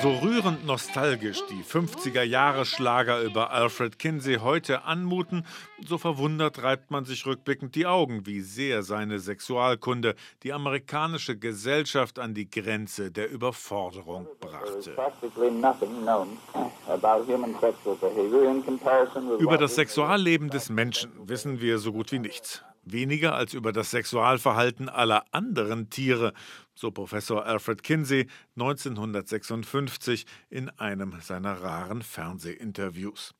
So rührend nostalgisch die 50er Jahre Schlager über Alfred Kinsey heute anmuten, so verwundert reibt man sich rückblickend die Augen, wie sehr seine Sexualkunde die amerikanische Gesellschaft an die Grenze der Überforderung brachte. Über das Sexualleben des Menschen wissen wir so gut wie nichts weniger als über das Sexualverhalten aller anderen Tiere, so Professor Alfred Kinsey 1956 in einem seiner raren Fernsehinterviews.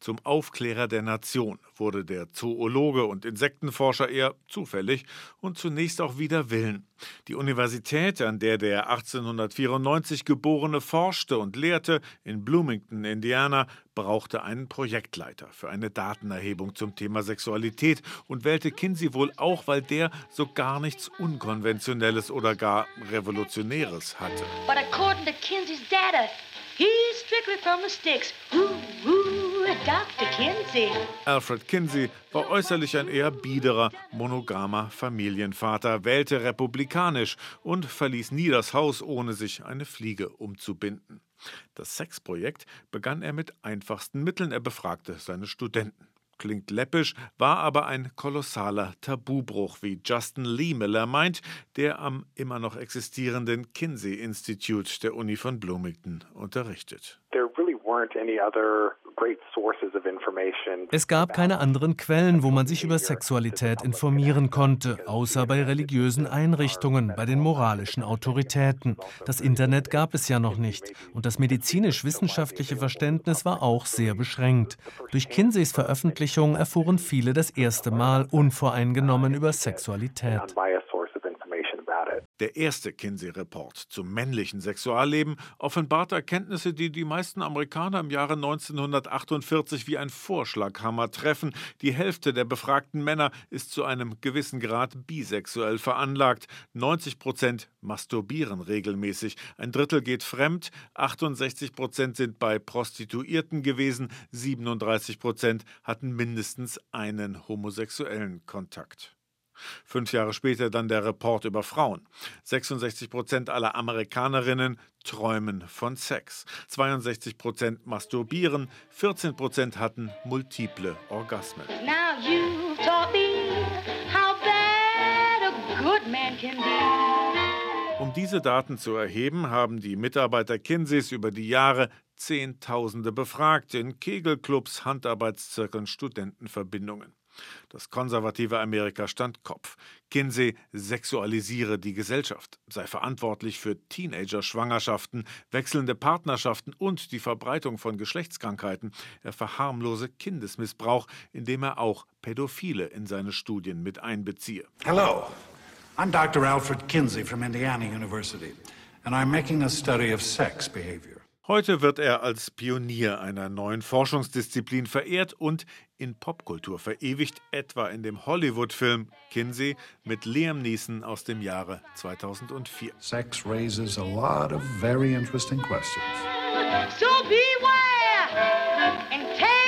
Zum Aufklärer der Nation wurde der Zoologe und Insektenforscher eher zufällig und zunächst auch wider Willen. Die Universität, an der der 1894 Geborene forschte und lehrte, in Bloomington, Indiana, brauchte einen Projektleiter für eine Datenerhebung zum Thema Sexualität und wählte Kinsey wohl auch, weil der so gar nichts Unkonventionelles oder gar Revolutionäres hatte. But according to Kinsey's data, he's strictly from the sticks. Ooh, ooh, Dr. Kinsey. Alfred Kinsey war äußerlich ein eher biederer, monogamer Familienvater, wählte republikanisch und verließ nie das Haus, ohne sich eine Fliege umzubinden. Das Sexprojekt begann er mit einfachsten Mitteln. Er befragte seine Studenten. Klingt läppisch, war aber ein kolossaler Tabubruch, wie Justin Lee Miller meint, der am immer noch existierenden Kinsey Institute der Uni von Bloomington unterrichtet. There really weren't any other es gab keine anderen Quellen, wo man sich über Sexualität informieren konnte, außer bei religiösen Einrichtungen, bei den moralischen Autoritäten. Das Internet gab es ja noch nicht und das medizinisch-wissenschaftliche Verständnis war auch sehr beschränkt. Durch Kinseys Veröffentlichung erfuhren viele das erste Mal unvoreingenommen über Sexualität. Der erste Kinsey-Report zum männlichen Sexualleben offenbart Erkenntnisse, die die meisten Amerikaner im Jahre 1948 wie ein Vorschlaghammer treffen. Die Hälfte der befragten Männer ist zu einem gewissen Grad bisexuell veranlagt. 90 Prozent masturbieren regelmäßig. Ein Drittel geht fremd. 68 Prozent sind bei Prostituierten gewesen. 37 Prozent hatten mindestens einen homosexuellen Kontakt. Fünf Jahre später dann der Report über Frauen. 66 Prozent aller Amerikanerinnen träumen von Sex. 62 Prozent masturbieren. 14 Prozent hatten multiple Orgasmen. Um diese Daten zu erheben, haben die Mitarbeiter Kinseys über die Jahre Zehntausende befragt in Kegelclubs, Handarbeitszirkeln, Studentenverbindungen. Das konservative Amerika stand Kopf. Kinsey sexualisiere die Gesellschaft, sei verantwortlich für Teenager-Schwangerschaften, wechselnde Partnerschaften und die Verbreitung von Geschlechtskrankheiten. Er verharmlose Kindesmissbrauch, indem er auch Pädophile in seine Studien mit einbeziehe. Hello, I'm Dr. Alfred Kinsey from Indiana University, and I'm making a study of sex behavior. Heute wird er als Pionier einer neuen Forschungsdisziplin verehrt und in Popkultur verewigt, etwa in dem Hollywood-Film Kinsey mit Liam Neeson aus dem Jahre 2004. Sex raises a lot of very interesting questions. So beware and take